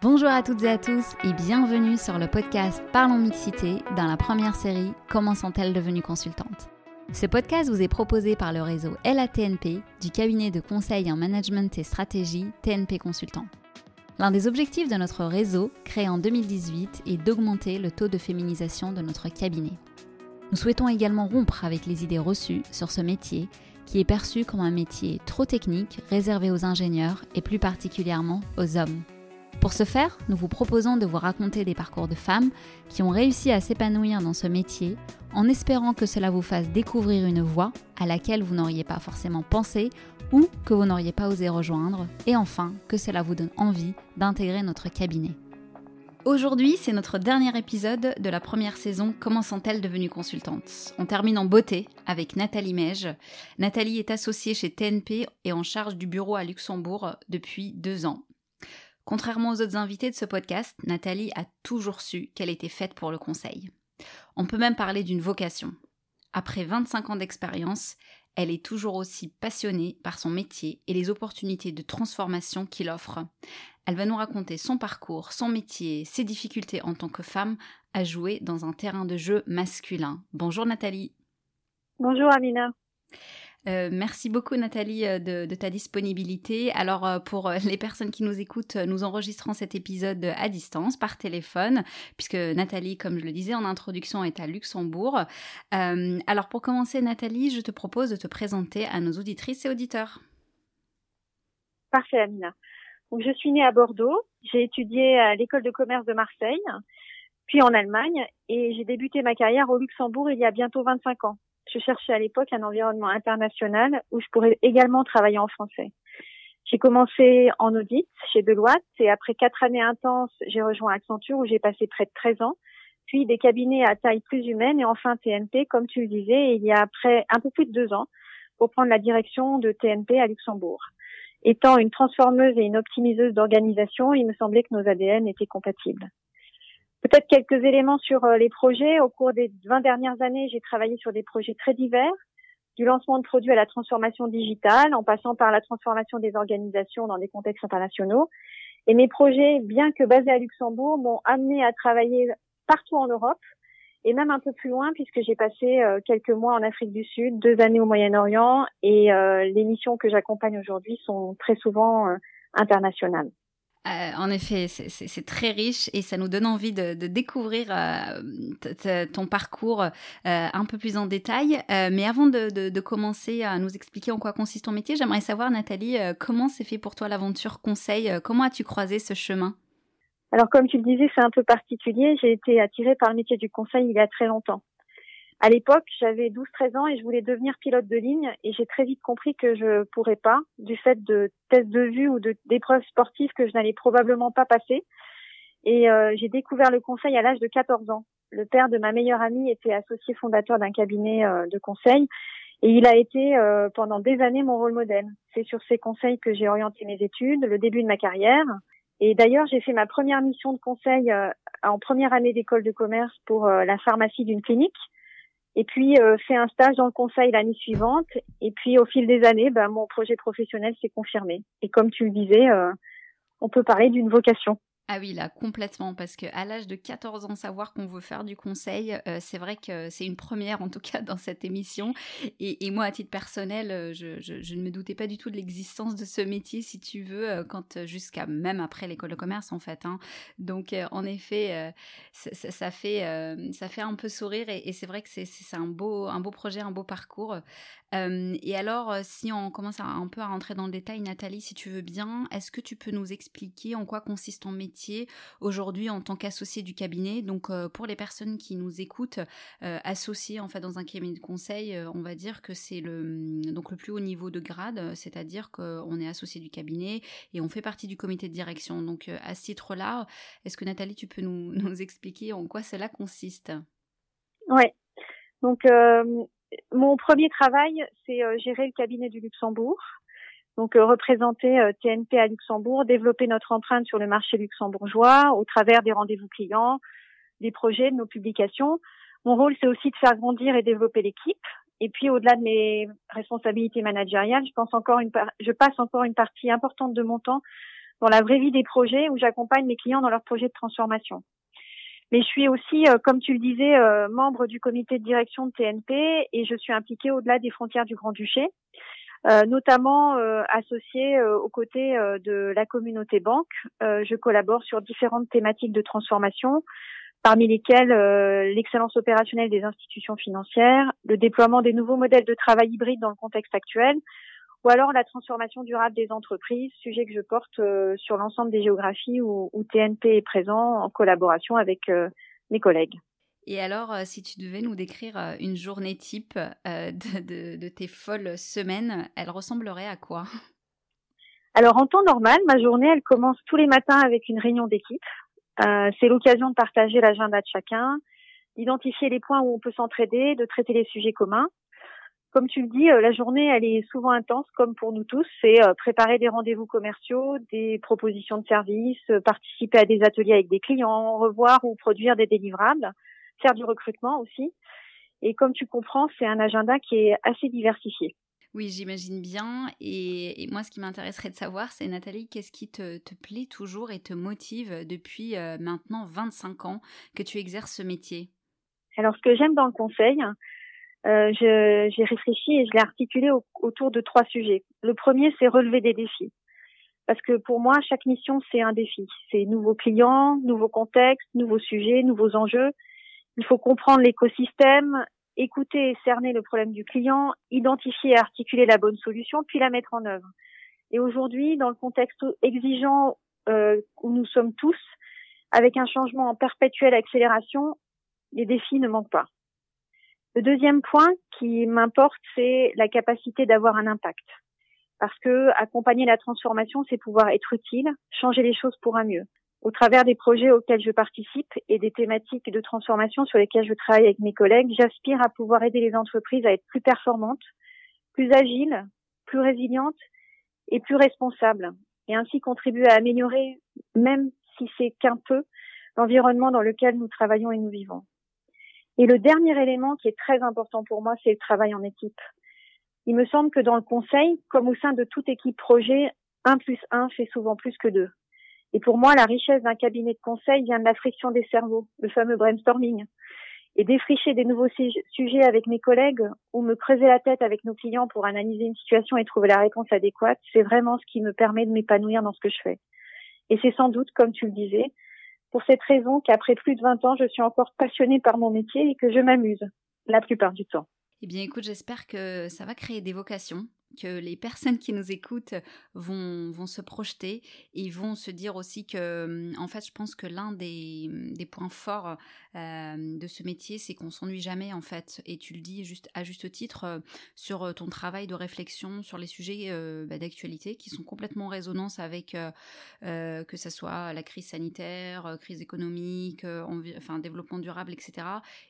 Bonjour à toutes et à tous et bienvenue sur le podcast Parlons Mixité dans la première série Comment sont-elles devenues consultantes? Ce podcast vous est proposé par le réseau LATNP du cabinet de conseil en management et stratégie TNP Consultant. L'un des objectifs de notre réseau, créé en 2018, est d'augmenter le taux de féminisation de notre cabinet. Nous souhaitons également rompre avec les idées reçues sur ce métier qui est perçu comme un métier trop technique, réservé aux ingénieurs et plus particulièrement aux hommes. Pour ce faire, nous vous proposons de vous raconter des parcours de femmes qui ont réussi à s'épanouir dans ce métier en espérant que cela vous fasse découvrir une voie à laquelle vous n'auriez pas forcément pensé ou que vous n'auriez pas osé rejoindre et enfin que cela vous donne envie d'intégrer notre cabinet. Aujourd'hui, c'est notre dernier épisode de la première saison Comment sont-elles devenues consultantes? On termine en beauté avec Nathalie Mège. Nathalie est associée chez TNP et en charge du bureau à Luxembourg depuis deux ans. Contrairement aux autres invités de ce podcast, Nathalie a toujours su qu'elle était faite pour le conseil. On peut même parler d'une vocation. Après 25 ans d'expérience, elle est toujours aussi passionnée par son métier et les opportunités de transformation qu'il offre. Elle va nous raconter son parcours, son métier, ses difficultés en tant que femme à jouer dans un terrain de jeu masculin. Bonjour Nathalie. Bonjour Amina. Euh, merci beaucoup Nathalie euh, de, ta disponibilité. Alors euh, pour les personnes qui nous écoutent, nous enregistrons cet épisode à distance par téléphone puisque Nathalie, comme je le disais en introduction, est à Luxembourg. alors pour commencer Nathalie, je te propose de te présenter à nos auditrices et auditeurs. Parfait Amina. Je suis née à Bordeaux, j'ai étudié à l'école de commerce de Marseille, puis en Allemagne et j'ai débuté ma carrière au Luxembourg il y a bientôt 25 ans je cherchais à l'époque un environnement international où je pourrais également travailler en français. J'ai commencé en audit chez Deloitte et après quatre années intenses, j'ai rejoint Accenture où j'ai passé près de 13 ans, puis des cabinets à taille plus humaine et enfin TNP, comme tu le disais, il y a après un peu plus de deux ans pour prendre la direction de TNP à Luxembourg. Étant une transformeuse et une optimiseuse d'organisation, il me semblait que nos ADN étaient compatibles. Peut-être quelques éléments sur euh, les projets. Au cours des 20 dernières années, j'ai travaillé sur des projets très divers, du lancement de produits à la transformation digitale, en passant par la transformation des organisations dans des contextes internationaux. Et mes projets, bien que basés à Luxembourg, m'ont amené à travailler partout en Europe et même un peu plus loin puisque j'ai passé euh, quelques mois en Afrique du Sud, deux années au Moyen-Orient et euh, les missions que j'accompagne aujourd'hui sont très souvent internationales. Euh, en effet, c'est très riche et ça nous donne envie de, découvrir euh, ton parcours euh, un peu plus en détail. mais avant de, commencer à nous expliquer en quoi consiste ton métier, j'aimerais savoir, Nathalie, comment s'est fait pour toi l'aventure conseil? Comment as-tu croisé ce chemin? Alors, comme tu le disais, c'est un peu particulier. J'ai été attirée par le métier du conseil il y a très longtemps. À l'époque, j'avais 12-13 ans et je voulais devenir pilote de ligne et j'ai très vite compris que je pourrais pas du fait de tests de vue ou d'épreuves sportives que je n'allais probablement pas passer. Et euh, j'ai découvert le conseil à l'âge de 14 ans. Le père de ma meilleure amie était associé fondateur d'un cabinet euh, de conseil et il a été euh, pendant des années mon rôle modèle. C'est sur ses conseils que j'ai orienté mes études, le début de ma carrière. Et d'ailleurs, j'ai fait ma première mission de conseil en première année d'école de commerce pour la pharmacie d'une clinique. Et puis euh, fait un stage dans le conseil l'année suivante. Et puis au fil des années, ben, mon projet professionnel s'est confirmé. Et comme tu le disais, euh, on peut parler d'une vocation. Ah oui, là, complètement, parce qu'à l'âge de 14 ans, savoir qu'on veut faire du conseil, euh, c'est vrai que c'est une première, en tout cas, dans cette émission. Et, moi, à titre personnel, euh, je, ne me doutais pas du tout de l'existence de ce métier, si tu veux, euh, quand jusqu'à même après l'école de commerce, en fait. Hein. Donc, en effet, ça, fait, ça fait un peu sourire, et, c'est vrai que c'est un beau, un beau projet, un beau parcours et alors, si on commence un peu à rentrer dans le détail, Nathalie, si tu veux bien, est-ce que tu peux nous expliquer en quoi consiste ton métier? Aujourd'hui en tant qu'associé du cabinet Donc, pour les personnes qui nous écoutent, associé en fait dans un cabinet de conseil, on va dire que c'est le mmh, donc le plus haut niveau de grade, c'est-à-dire qu'on est associé du cabinet et on fait partie du comité de direction. Donc, à ce titre-là, est-ce que Nathalie, tu peux nous, expliquer en quoi cela consiste? Oui. Donc, mon premier travail, c'est euh, gérer le cabinet du Luxembourg. Donc euh, représenter TNP euh, à Luxembourg, développer notre empreinte sur le marché luxembourgeois au travers des rendez-vous clients, des projets, de nos publications. Mon rôle, c'est aussi de faire grandir et développer l'équipe. Et puis au-delà de mes responsabilités managériales, je pense encore une je passe encore une partie importante de mon temps dans la vraie vie des projets où j'accompagne mes clients dans leurs projets de transformation. Mais je suis aussi, comme tu le disais, membre du comité de direction de TNP et je suis impliquée au-delà des frontières du Grand-Duché. Euh, notamment euh, associée euh, aux côtés de la communauté banque. je collabore sur différentes thématiques de transformation, parmi lesquelles l'excellence opérationnelle des institutions financières, le déploiement des nouveaux modèles de travail hybride dans le contexte actuel, ou alors la transformation durable des entreprises, sujet que je porte sur l'ensemble des géographies où, où, TNP est présent en collaboration avec mes collègues. Et alors, euh, si tu devais nous décrire euh, une journée type euh, de, tes folles semaines, elle ressemblerait à quoi? Alors, en temps normal, ma journée, elle commence tous les matins avec une réunion d'équipe. c'est l'occasion de partager l'agenda de chacun, d'identifier les points où on peut s'entraider, de traiter les sujets communs. Comme tu le dis, la journée, elle est souvent intense, comme pour nous tous. C'est préparer des rendez-vous commerciaux, des propositions de services, participer à des ateliers avec des clients, revoir ou produire des délivrables faire du recrutement aussi. Et comme tu comprends, c'est un agenda qui est assez diversifié. Oui, j'imagine bien. Et, moi, ce qui m'intéresserait de savoir, c'est Nathalie, qu'est-ce qui te, plaît toujours et te motive depuis euh, maintenant 25 ans que tu exerces ce métier? Alors, ce que j'aime dans le conseil, euh, j'ai réfléchi et je l'ai articulé autour de trois sujets. Le premier, c'est relever des défis. Parce que pour moi, chaque mission, c'est un défi. C'est nouveaux clients, nouveaux contextes, nouveaux sujets, nouveaux enjeux. Il faut comprendre l'écosystème, écouter et cerner le problème du client, identifier et articuler la bonne solution, puis la mettre en œuvre. Et aujourd'hui, dans le contexte exigeant euh, où nous sommes tous, avec un changement en perpétuelle accélération, les défis ne manquent pas. Le deuxième point qui m'importe, c'est la capacité d'avoir un impact. Parce que accompagner la transformation, c'est pouvoir être utile, changer les choses pour un mieux au travers des projets auxquels je participe et des thématiques de transformation sur lesquelles je travaille avec mes collègues, j'aspire à pouvoir aider les entreprises à être plus performantes, plus agiles, plus résilientes et plus responsables, et ainsi contribuer à améliorer, même si c'est qu'un peu, l'environnement dans lequel nous travaillons et nous vivons. Et le dernier élément qui est très important pour moi, c'est le travail en équipe. Il me semble que dans le conseil, comme au sein de toute équipe projet, un plus un fait souvent plus que deux. Et pour moi, la richesse d'un cabinet de conseil vient de la friction des cerveaux, le fameux brainstorming. Et défricher des nouveaux sujets avec mes collègues ou me creuser la tête avec nos clients pour analyser une situation et trouver la réponse adéquate, c'est vraiment ce qui me permet de m'épanouir dans ce que je fais. Et c'est sans doute, comme tu le disais, pour cette raison qu'après plus de 20 ans, je suis encore passionnée par mon métier et que je m'amuse la plupart du temps. Eh bien, écoute, j'espère que ça va créer des vocations que les personnes qui nous écoutent vont, vont se projeter et vont se dire aussi que, en fait, je pense que l'un des, des, points forts euh, de ce métier, c'est qu'on s'ennuie jamais, en fait. Et tu le dis juste à juste titre euh, sur ton travail de réflexion sur les sujets euh, bah, d'actualité qui sont complètement en résonance avec que ce soit la crise sanitaire, crise économique, enfin développement durable, etc.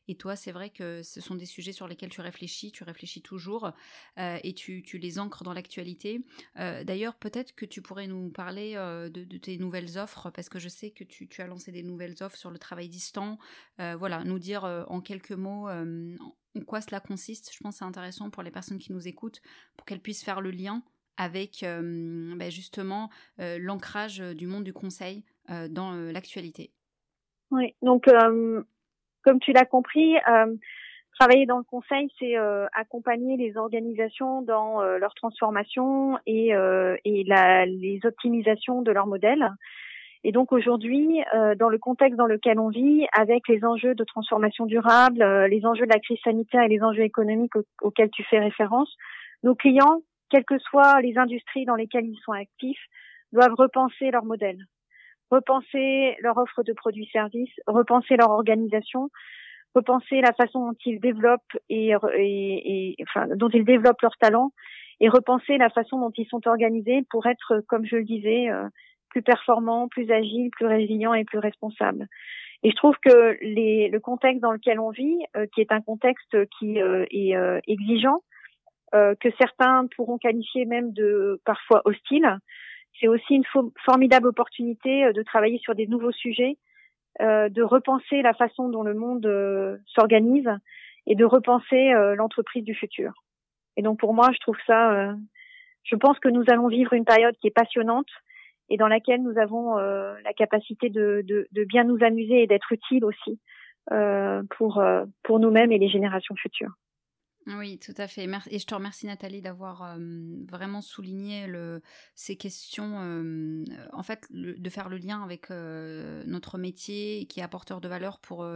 Et toi, c'est vrai que ce sont des sujets sur lesquels tu réfléchis, tu réfléchis toujours et tu, tu les les ancres dans l'actualité. Euh, d'ailleurs, peut-être que tu pourrais nous parler euh, de, tes nouvelles offres, parce que je sais que tu, as lancé des nouvelles offres sur le travail distant. Euh, voilà, nous dire en quelques mots en quoi cela consiste. Je pense que c'est intéressant pour les personnes qui nous écoutent, pour qu'elles puissent faire le lien avec ben, justement l'ancrage du monde du conseil dans l'actualité. Oui, donc comme tu l'as compris, Travailler dans le conseil, c'est euh, accompagner les organisations dans euh, leur transformation et, euh, et la, les optimisations de leur modèle. Et donc aujourd'hui, dans le contexte dans lequel on vit, avec les enjeux de transformation durable, les enjeux de la crise sanitaire et les enjeux économiques auxquels tu fais référence, nos clients, quelles que soient les industries dans lesquelles ils sont actifs, doivent repenser leur modèle, repenser leur offre de produits-services, repenser leur organisation, repenser la façon dont ils développent et, et, enfin dont ils développent leurs talents et repenser la façon dont ils sont organisés pour être, comme je le disais, euh, plus performants, plus agiles, plus résilients et plus responsables. Et je trouve que les, le contexte dans lequel on vit, euh, qui est un contexte qui euh, est exigeant, que certains pourront qualifier même de parfois hostile, c'est aussi une formidable opportunité de travailler sur des nouveaux sujets euh, de repenser la façon dont le monde euh, s'organise et de repenser euh, l'entreprise du futur. Et donc pour moi, je trouve ça, je pense que nous allons vivre une période qui est passionnante et dans laquelle nous avons la capacité de, de, de, bien nous amuser et d'être utile aussi pour pour nous-mêmes et les générations futures. Oui, tout à fait. Et je te remercie Nathalie d'avoir vraiment souligné ces questions, en fait, de faire le lien avec notre métier qui est apporteur de valeur pour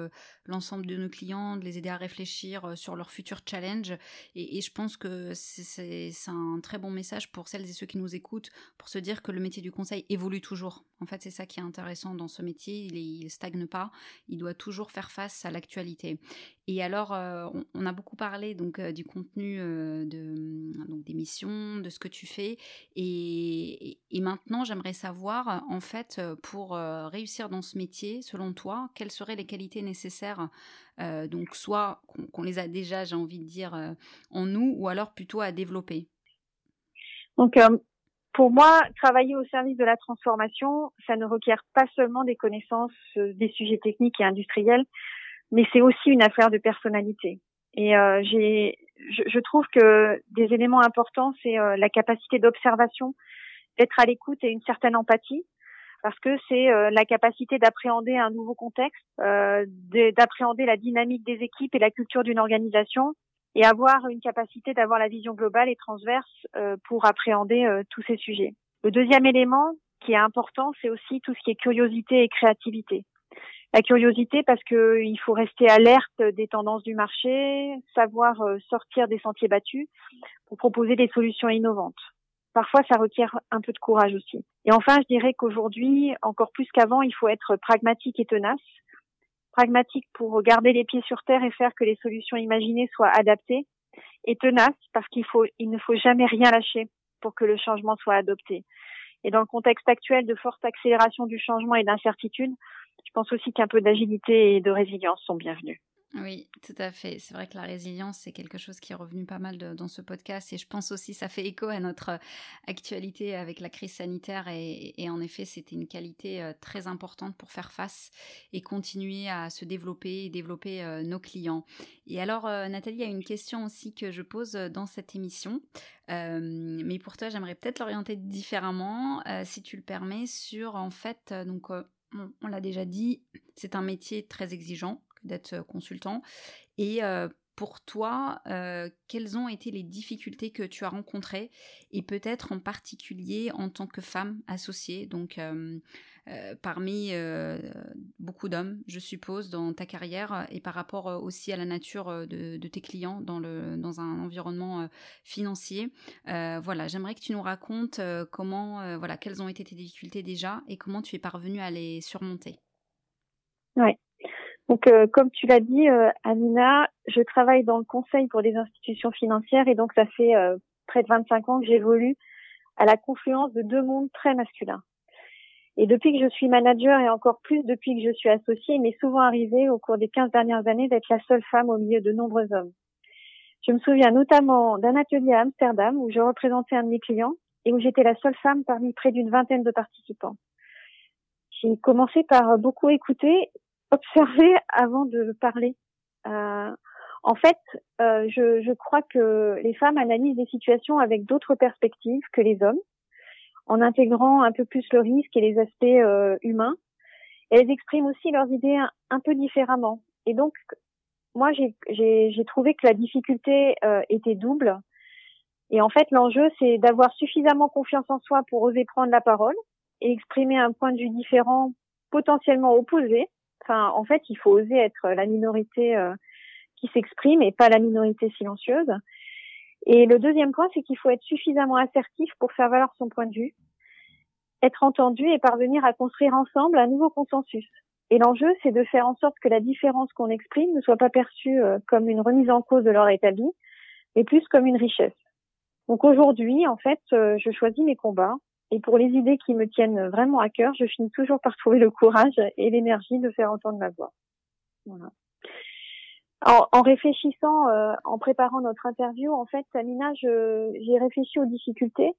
l'ensemble de nos clients, de les aider à réfléchir sur leurs futurs challenges. Et, je pense que c'est un très bon message pour celles et ceux qui nous écoutent, pour se dire que le métier du conseil évolue toujours. En fait, c'est ça qui est intéressant dans ce métier. Il, ne stagne pas. Il doit toujours faire face à l'actualité. Et alors, on, a beaucoup parlé donc euh, du contenu euh, de, donc des missions, de ce que tu fais. Et, maintenant, j'aimerais savoir, en fait, pour euh, réussir dans ce métier, selon toi, quelles seraient les qualités nécessaires Donc, soit qu'on les a déjà, j'ai envie de dire, en nous, ou alors plutôt à développer? Donc, pour moi, travailler au service de la transformation, ça ne requiert pas seulement des connaissances des sujets techniques et industriels, mais c'est aussi une affaire de personnalité. Et euh, j'ai, je, trouve que des éléments importants, c'est euh, la capacité d'observation, d'être à l'écoute et une certaine empathie, parce que c'est euh, la capacité d'appréhender un nouveau contexte, d'appréhender la dynamique des équipes et la culture d'une organisation, et avoir une capacité d'avoir la vision globale et transverse pour appréhender tous ces sujets. Le deuxième élément qui est important, c'est aussi tout ce qui est curiosité et créativité la curiosité parce que il faut rester alerte des tendances du marché, savoir euh, sortir des sentiers battus pour proposer des solutions innovantes. Parfois, ça requiert un peu de courage aussi. Et enfin, je dirais qu'aujourd'hui, encore plus qu'avant, il faut être pragmatique et tenace. Pragmatique pour garder les pieds sur terre et faire que les solutions imaginées soient adaptées. Et tenace parce qu'il faut, il ne faut jamais rien lâcher pour que le changement soit adopté. Et dans le contexte actuel de forte accélération du changement et d'incertitude, je pense aussi qu'un peu d'agilité et de résilience sont bienvenus. Oui, tout à fait. C'est vrai que la résilience, c'est quelque chose qui est revenu pas mal dans ce podcast et je pense aussi ça fait écho à notre euh, actualité avec la crise sanitaire et, en effet, c'était une qualité euh, très importante pour faire face et continuer à se développer et développer euh, nos clients. Et alors, Nathalie, il y a une question aussi que je pose dans cette émission, mais pour toi, j'aimerais peut-être l'orienter différemment, si tu le permets, sur en fait, donc on l'a déjà dit, c'est un métier très exigeant d'être euh, consultant. Et euh, pour toi, euh, quelles ont été les difficultés que tu as rencontrées? Et peut-être en particulier en tant que femme associée, donc parmi beaucoup d'hommes, je suppose, dans ta carrière et par rapport aussi à la nature de, tes clients dans, le, dans un environnement financier. voilà, j'aimerais que tu nous racontes comment, voilà, quelles ont été tes difficultés déjà et comment tu es parvenue à les surmonter. Ouais. Donc, euh, comme tu l'as dit, euh, Amina, je travaille dans le conseil pour des institutions financières et donc ça fait euh, près de 25 ans que j'évolue à la confluence de deux mondes très masculins. Et depuis que je suis manager et encore plus depuis que je suis associée, il m'est souvent arrivé au cours des 15 dernières années d'être la seule femme au milieu de nombreux hommes. Je me souviens notamment d'un atelier à Amsterdam où je représentais un de mes clients et où j'étais la seule femme parmi près d'une vingtaine de participants. J'ai commencé par beaucoup écouter observer avant de parler. Euh, en fait, euh, je, je, crois que les femmes analysent des situations avec d'autres perspectives que les hommes, en intégrant un peu plus le risque et les aspects euh, humains. elles expriment aussi leurs idées un, peu différemment. Et donc, moi, j'ai trouvé que la difficulté euh, était double. Et en fait, l'enjeu, c'est d'avoir suffisamment confiance en soi pour oser prendre la parole et exprimer un point de vue différent, potentiellement opposé, Enfin, en fait, il faut oser être la minorité euh, qui s'exprime et pas la minorité silencieuse. Et le deuxième point, c'est qu'il faut être suffisamment assertif pour faire valoir son point de vue, être entendu et parvenir à construire ensemble un nouveau consensus. Et l'enjeu, c'est de faire en sorte que la différence qu'on exprime ne soit pas perçue euh, comme une remise en cause de l'ordre établi, mais plus comme une richesse. Donc aujourd'hui, en fait, euh, je choisis mes combats et pour les idées qui me tiennent vraiment à cœur, je finis toujours par trouver le courage et l'énergie de faire entendre ma voix. Voilà. En, réfléchissant, euh, en préparant notre interview, en fait, Samina, j'ai réfléchi aux difficultés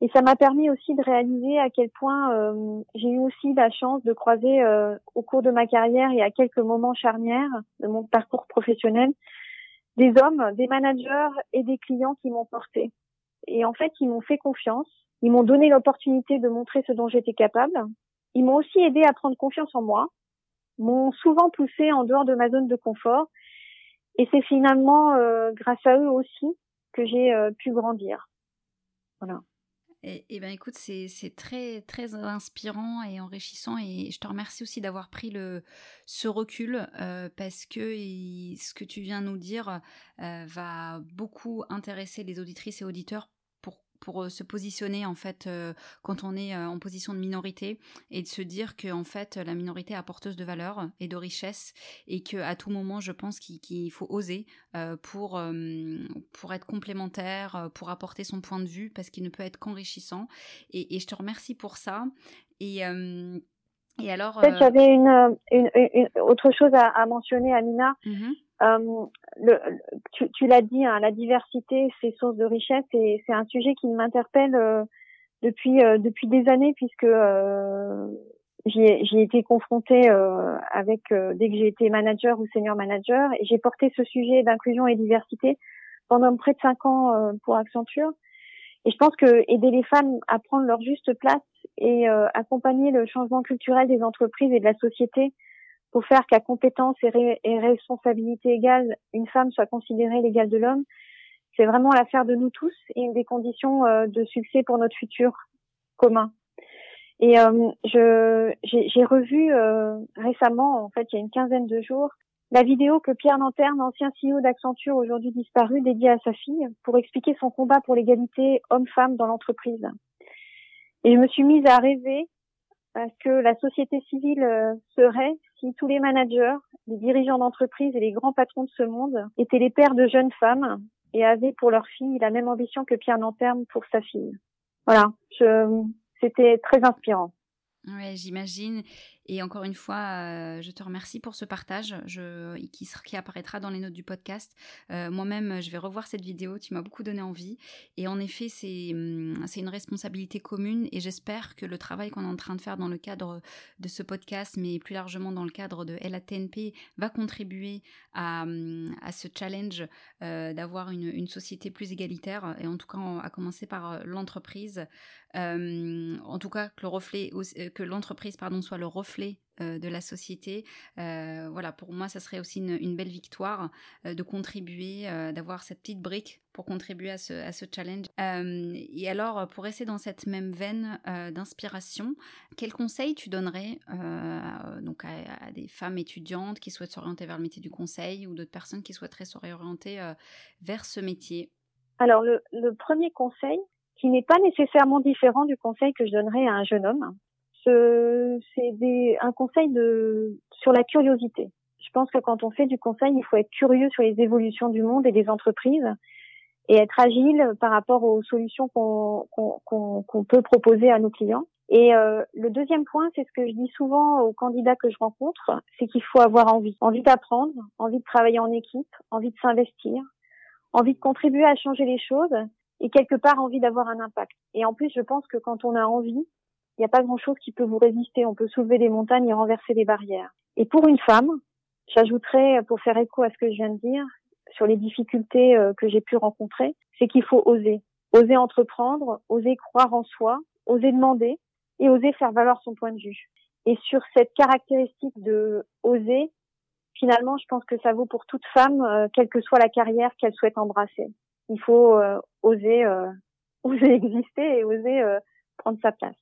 et ça m'a permis aussi de réaliser à quel point euh, j'ai eu aussi la chance de croiser euh, au cours de ma carrière et à quelques moments charnières de mon parcours professionnel des hommes, des managers et des clients qui m'ont porté. Et en fait, ils m'ont fait confiance Ils m'ont donné l'opportunité de montrer ce dont j'étais capable. Ils m'ont aussi aidé à prendre confiance en moi, m'ont souvent poussé en dehors de ma zone de confort. Et c'est finalement euh, grâce à eux aussi que j'ai euh, pu grandir. Voilà. Eh ben écoute, c'est très très inspirant et enrichissant et je te remercie aussi d'avoir pris le ce recul euh, parce que ce que tu viens nous dire va beaucoup intéresser les auditrices et auditeurs pour euh, se positionner en fait euh, quand on est euh, en position de minorité et de se dire que en fait la minorité est apporteuse de valeur et de richesse et que à tout moment je pense qu'il faut oser pour pour être complémentaire pour apporter son point de vue parce qu'il ne peut être qu'enrichissant et, et, je te remercie pour ça et et alors j'avais une, une, une, autre chose à, à mentionner Amina. Mmh euh, tu, l'as dit, hein, la diversité, c'est source de richesse et c'est un sujet qui m'interpelle euh, depuis euh, depuis des années puisque euh, j'y ai été confrontée avec dès que j'ai été manager ou senior manager et j'ai porté ce sujet d'inclusion et diversité pendant près de cinq ans pour Accenture. Et je pense que aider les femmes à prendre leur juste place et accompagner le changement culturel des entreprises et de la société pour faire qu'à compétence et, responsabilité égale, une femme soit considérée l'égale de l'homme, c'est vraiment l'affaire de nous tous et une des conditions euh, de succès pour notre futur commun. Et euh, j'ai revu euh, récemment, en fait, il y a une quinzaine de jours, la vidéo que Pierre Lanterne, ancien CEO d'Accenture, aujourd'hui disparu, dédiée à sa fille, pour expliquer son combat pour l'égalité homme-femme dans l'entreprise. Et je me suis mise à rêver que la société civile euh, serait si tous les managers, les dirigeants d'entreprise et les grands patrons de ce monde étaient les pères de jeunes femmes et avaient pour leur fille la même ambition que Pierre Nanterme pour sa fille. Voilà, c'était très inspirant. Ouais, j'imagine. Et encore une fois, euh, je te remercie pour ce partage qui, apparaîtra dans les notes du podcast. Euh, moi-même, je vais revoir cette vidéo. Tu m'as beaucoup donné envie. Et en effet, c'est hum, une responsabilité commune. Et j'espère que le travail qu'on est en train de faire dans le cadre de ce podcast, mais plus largement dans le cadre de LATNP, va contribuer à, hum, ce challenge euh, d'avoir une, société plus égalitaire. Et en tout cas, à commencer par l'entreprise. En tout cas, que le reflet, que l'entreprise pardon soit le reflet euh, de la société. Euh, voilà, pour moi, ça serait aussi une, belle victoire euh, de contribuer, d'avoir cette petite brique pour contribuer à ce, challenge. et alors, pour rester dans cette même veine d'inspiration, quel conseil tu donnerais donc à, des femmes étudiantes qui souhaitent s'orienter vers le métier du conseil ou d'autres personnes qui souhaiteraient s'orienter vers ce métier? Alors, le premier conseil, qui n'est pas nécessairement différent du conseil que je donnerais à un jeune homme, c'est un conseil de sur la curiosité. Je pense que quand on fait du conseil, il faut être curieux sur les évolutions du monde et des entreprises et être agile par rapport aux solutions qu'on peut proposer à nos clients. Et euh, le deuxième point, c'est ce que je dis souvent aux candidats que je rencontre, c'est qu'il faut avoir envie, envie d'apprendre, envie de travailler en équipe, envie de s'investir, envie de contribuer à changer les choses et quelque part envie d'avoir un impact. Et en plus, je pense que quand on a envie, il n'y a pas grand-chose qui peut vous résister. On peut soulever des montagnes et renverser des barrières. Et pour une femme, j'ajouterais, pour faire écho à ce que je viens de dire, sur les difficultés euh, que j'ai pu rencontrer, c'est qu'il faut oser. Oser entreprendre, oser croire en soi, oser demander et oser faire valoir son point de vue. Et sur cette caractéristique de oser, finalement, je pense que ça vaut pour toute femme, euh, quelle que soit la carrière qu'elle souhaite embrasser. Il faut euh, oser, oser exister et oser prendre sa place.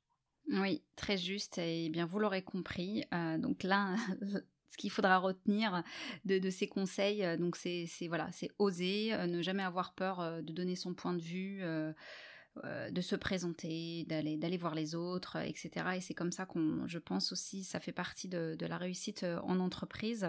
Oui, très juste. Et bien, vous l'aurez compris. Euh, donc là, ce qu'il faudra retenir de, ces conseils, euh, donc c'est voilà, c'est oser, euh, ne jamais avoir peur de donner son point de vue. Euh, de se présenter, d'aller d'aller voir les autres, etc. Et c'est comme ça qu'on, je pense aussi, ça fait partie de, la réussite euh, en entreprise.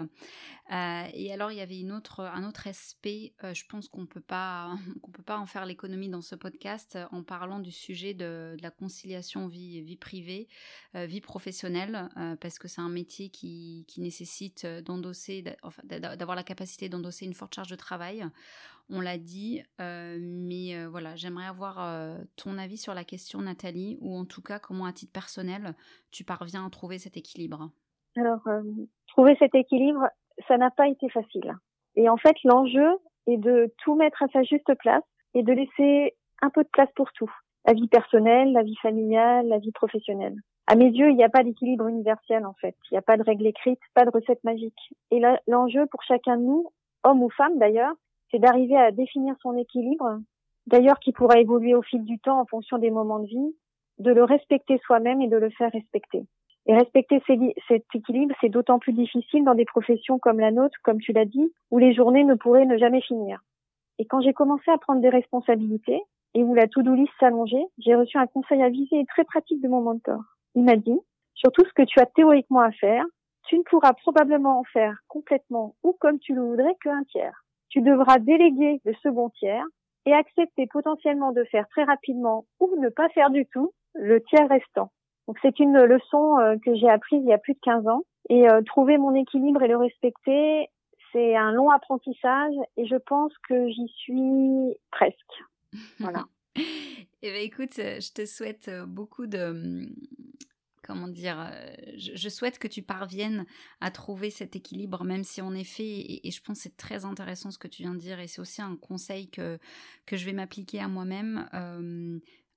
Euh, et alors il y avait une autre, un autre aspect, je pense qu'on peut pas qu'on peut pas en faire l'économie dans ce podcast en parlant du sujet de, la conciliation vie vie privée, vie professionnelle, parce que c'est un métier qui, qui nécessite d'endosser, d'avoir la capacité d'endosser une forte charge de travail on l'a dit, euh, mais euh, voilà, j'aimerais avoir euh, ton avis sur la question, Nathalie, ou en tout cas comment à titre personnel tu parviens à trouver cet équilibre? Alors, trouver cet équilibre, ça n'a pas été facile. Et en fait, l'enjeu est de tout mettre à sa juste place et de laisser un peu de place pour tout. la vie personnelle, la vie familiale, la vie professionnelle. À mes yeux, il n'y a pas d'équilibre universel en fait. Il n'y a pas de règle écrite, pas de recette magique. Et l'enjeu pour chacun de nous, homme ou femme d'ailleurs, c'est d'arriver à définir son équilibre, d'ailleurs qui pourra évoluer au fil du temps en fonction des moments de vie, de le respecter soi-même et de le faire respecter. Et respecter cet équilibre, c'est d'autant plus difficile dans des professions comme la nôtre, comme tu l'as dit, où les journées ne pourraient ne jamais finir. Et quand j'ai commencé à prendre des responsabilités, et où la to-do list s'allongeait, j'ai reçu un conseil avisé et très pratique de mon mentor. Il m'a dit, sur tout ce que tu as théoriquement à faire, tu ne pourras probablement en faire complètement ou comme tu le voudrais qu'un tiers. Tu devras déléguer le second tiers et accepter potentiellement de faire très rapidement ou ne pas faire du tout le tiers restant. Donc c'est une leçon euh, que j'ai apprise il y a plus de 15 ans et euh, trouver mon équilibre et le respecter, c'est un long apprentissage et je pense que j'y suis presque. Voilà. Eh bien, écoute, euh, je te souhaite beaucoup de. Comment dire euh, je, souhaite que tu parviennes à trouver cet équilibre, même si en effet, et, je pense c'est très intéressant ce que tu viens de dire, et c'est aussi un conseil que, que je vais m'appliquer à moi-même.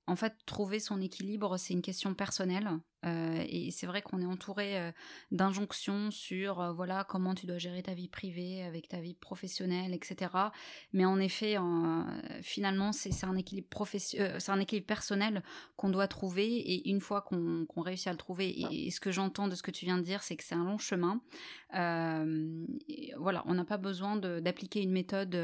En fait, trouver son équilibre, c'est une question personnelle. Euh, et c'est vrai qu'on est entouré euh, d'injonctions sur euh, voilà comment tu dois gérer ta vie privée avec ta vie professionnelle, etc. Mais en effet, finalement, c'est un équilibre un équilibre personnel qu'on doit trouver. Et une fois qu'on réussit à le trouver, et, ce que j'entends de ce que tu viens de dire, c'est que c'est un long chemin. voilà, on n'a pas besoin d'appliquer une méthode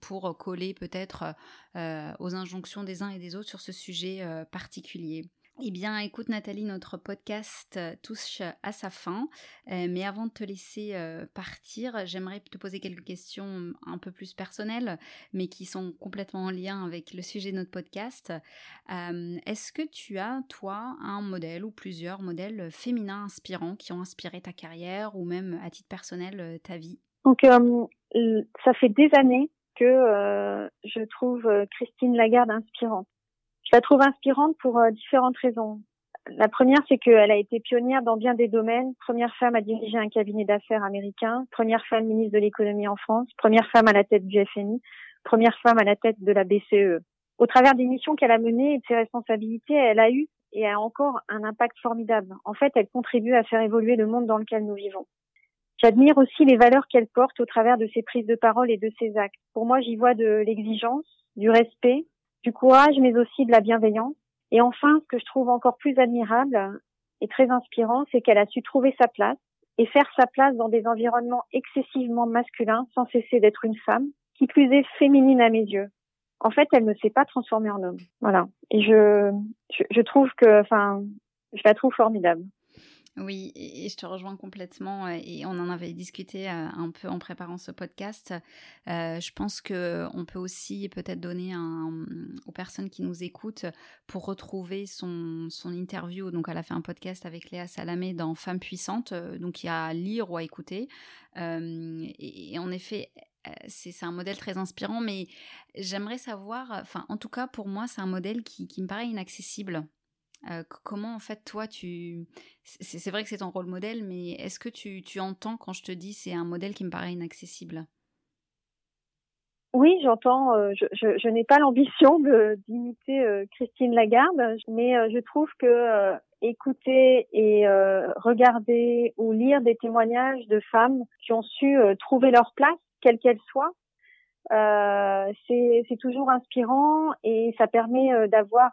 pour coller peut-être aux injonctions des uns et des autres sur ce sujet particulier. Eh bien, écoute Nathalie, notre podcast euh, touche à sa fin. Euh, mais avant de te laisser euh, partir, j'aimerais te poser quelques questions un peu plus personnelles, mais qui sont complètement en lien avec le sujet de notre podcast. Est-ce que tu as, toi, un modèle ou plusieurs modèles féminins inspirants qui ont inspiré ta carrière ou même à titre personnel ta vie? Donc, ça fait des années que je trouve Christine Lagarde inspirante. Je la trouve inspirante pour euh, différentes raisons. La première, c'est qu'elle a été pionnière dans bien des domaines. Première femme à diriger un cabinet d'affaires américain, première femme ministre de l'économie en France, première femme à la tête du FMI, première femme à la tête de la BCE. Au travers des missions qu'elle a menées et de ses responsabilités, elle a eu et a encore un impact formidable. En fait, elle contribue à faire évoluer le monde dans lequel nous vivons. J'admire aussi les valeurs qu'elle porte au travers de ses prises de parole et de ses actes. Pour moi, j'y vois de l'exigence, du respect, du courage, mais aussi de la bienveillance. Et enfin, ce que je trouve encore plus admirable et très inspirant, c'est qu'elle a su trouver sa place et faire sa place dans des environnements excessivement masculins sans cesser d'être une femme, qui plus est féminine à mes yeux. En fait, elle ne s'est pas transformée en homme. Voilà. Et je, je, trouve que, enfin, je la trouve formidable. Oui, et je te rejoins complètement. Et on en avait discuté euh, un peu en préparant ce podcast. Euh, je pense que on peut aussi peut-être donner un, aux personnes qui nous écoutent pour retrouver son, son interview. Donc, elle a fait un podcast avec Léa Salamé dans Femmes puissantes. Euh, donc, il y a à lire ou à écouter. et, en effet, c'est un modèle très inspirant, mais j'aimerais savoir, enfin, en tout cas, pour moi, c'est un modèle qui me paraît inaccessible. Euh, comment en fait toi tu c'est vrai que c'est ton rôle modèle mais est-ce que tu, tu entends quand je te dis c'est un modèle qui me paraît inaccessible? Oui, j'entends. Euh, je, je, je n'ai pas l'ambition d'imiter euh, Christine Lagarde, mais je trouve que écouter et regarder ou lire des témoignages de femmes qui ont su trouver leur place, quelle qu'elle soit, c'est toujours inspirant et ça permet d'avoir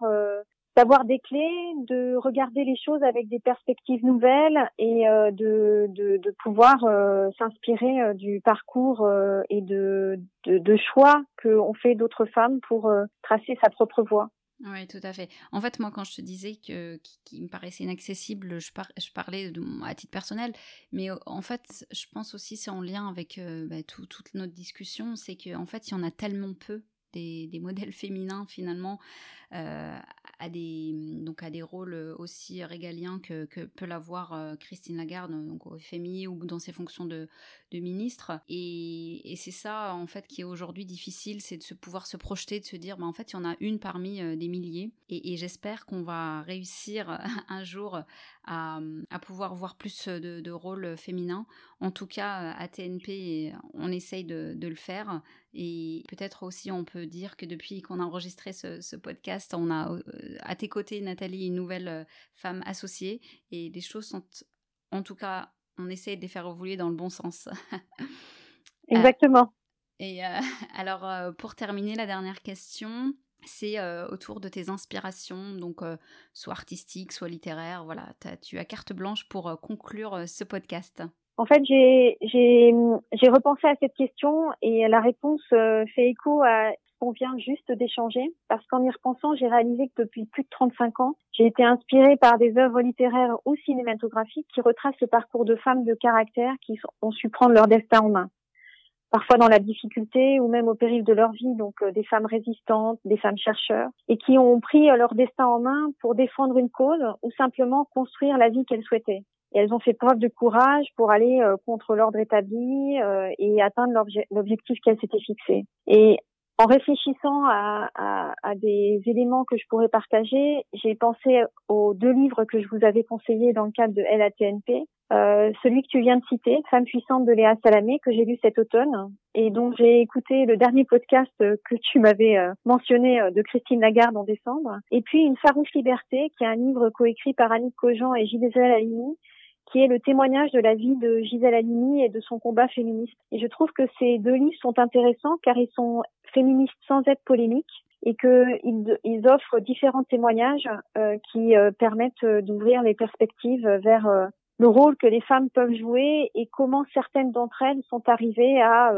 d'avoir des clés, de regarder les choses avec des perspectives nouvelles et euh, de, de, pouvoir euh, s'inspirer euh, du parcours et de, de, de choix qu'ont fait d'autres femmes pour tracer sa propre voie. Oui, tout à fait. En fait, moi, quand je te disais que qui, me paraissait inaccessible, je, je parlais à titre personnel, mais en fait, je pense aussi c'est en lien avec bah, toute notre discussion, c'est qu'en fait, il y en a tellement peu des, des modèles féminins finalement à des donc à des rôles aussi régaliens que, peut l'avoir euh, Christine Lagarde donc au FMI ou dans ses fonctions de, de ministre et, c'est ça en fait qui est aujourd'hui difficile c'est de se pouvoir se projeter de se dire bah, en fait il y en a une parmi euh, des milliers et, et j'espère qu'on va réussir un jour à, pouvoir voir plus de, rôles féminins. En tout cas, à TNP, on essaye de, le faire. Et peut-être aussi, on peut dire que depuis qu'on a enregistré ce, podcast, on a à tes côtés, Nathalie, une nouvelle femme associée. Et les choses sont, en tout cas, on essaye de les faire évoluer dans le bon sens. Exactement. Et alors, pour terminer, la dernière question, c'est autour de tes inspirations, donc soit artistiques, soit littéraires. Voilà, tu as carte blanche pour conclure ce podcast. En fait, j'ai repensé à cette question et la réponse fait écho à qu'on vient juste d'échanger, parce qu'en y repensant, j'ai réalisé que depuis plus de 35 ans, j'ai été inspirée par des œuvres littéraires ou cinématographiques qui retracent le parcours de femmes de caractère qui ont su prendre leur destin en main parfois dans la difficulté ou même au péril de leur vie, donc euh, des femmes résistantes, des femmes chercheurs, et qui ont pris euh, leur destin en main pour défendre une cause ou simplement construire la vie qu'elles souhaitaient. Et elles ont fait preuve de courage pour aller euh, contre l'ordre établi et atteindre l'objectif qu'elles s'étaient fixé. Et en réfléchissant à, à, à, des éléments que je pourrais partager, j'ai pensé aux deux livres que je vous avais conseillés dans le cadre de LATNP. Euh, celui que tu viens de citer, Femme puissante de Léa Salamé, que j'ai lu cet automne, et dont j'ai écouté le dernier podcast que tu m'avais euh, mentionné euh, de Christine Lagarde en décembre. Et puis Une farouche liberté, qui est un livre coécrit par Annick Cogent et Gisèle Halimi, qui est le témoignage de la vie de Gisèle Halimi et de son combat féministe. Et je trouve que ces deux livres sont intéressants car ils sont féministes sans être polémiques et qu'ils ils offrent différents témoignages euh, qui euh, permettent d'ouvrir les perspectives vers euh, le rôle que les femmes peuvent jouer et comment certaines d'entre elles sont arrivées à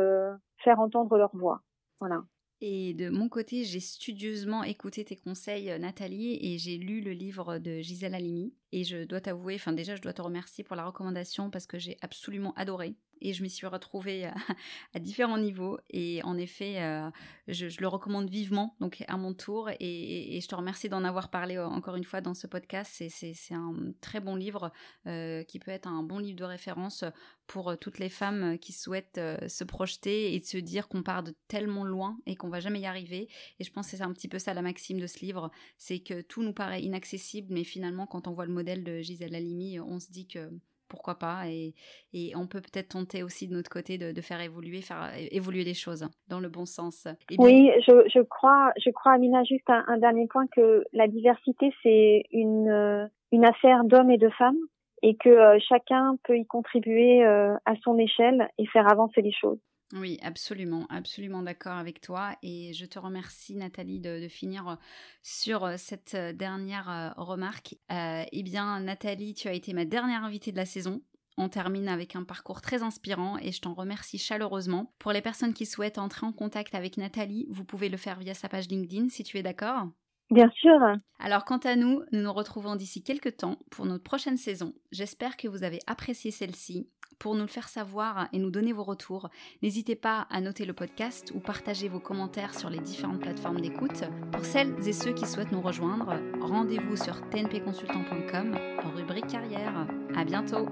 faire entendre leur voix. Voilà. Et de mon côté, j'ai studieusement écouté tes conseils, Nathalie, et j'ai lu le livre de Gisèle Halimi. Et je dois t'avouer, enfin déjà, je dois te remercier pour la recommandation parce que j'ai absolument adoré et je m'y suis retrouvée à, différents niveaux. Et en effet, euh, je, le recommande vivement, donc à mon tour. Et, je te remercie d'en avoir parlé euh, encore une fois dans ce podcast. C'est un très bon livre euh, qui peut être un bon livre de référence pour toutes les femmes qui souhaitent se projeter et de se dire qu'on part de tellement loin et qu'on va jamais y arriver. Et je pense que c'est un petit peu ça la maxime de ce livre, c'est que tout nous paraît inaccessible, mais finalement quand on voit le modèle de Gisèle Halimi, on se dit que pourquoi pas et, on peut peut-être tenter aussi de notre côté de, faire évoluer faire évoluer les choses dans le bon sens. Oui, je, je, crois je crois Amina juste un, dernier point que la diversité c'est une euh, une affaire d'hommes et de femmes et que euh, chacun peut y contribuer euh, à son échelle et faire avancer les choses. Oui, absolument, absolument d'accord avec toi. Et je te remercie, Nathalie, de, finir euh, sur euh, cette euh, dernière remarque. eh bien, Nathalie, tu as été ma dernière invitée de la saison. On termine avec un parcours très inspirant et je t'en remercie chaleureusement. Pour les personnes qui souhaitent entrer en contact avec Nathalie, vous pouvez le faire via sa page LinkedIn si tu es d'accord. Bien sûr. Alors quant à nous, nous nous retrouvons d'ici quelques temps pour notre prochaine saison. J'espère que vous avez apprécié celle-ci. Pour nous le faire savoir et nous donner vos retours, n'hésitez pas à noter le podcast ou partager vos commentaires sur les différentes plateformes d'écoute. Pour celles et ceux qui souhaitent nous rejoindre, rendez-vous sur tnpconsultant.com rubrique carrière. À bientôt.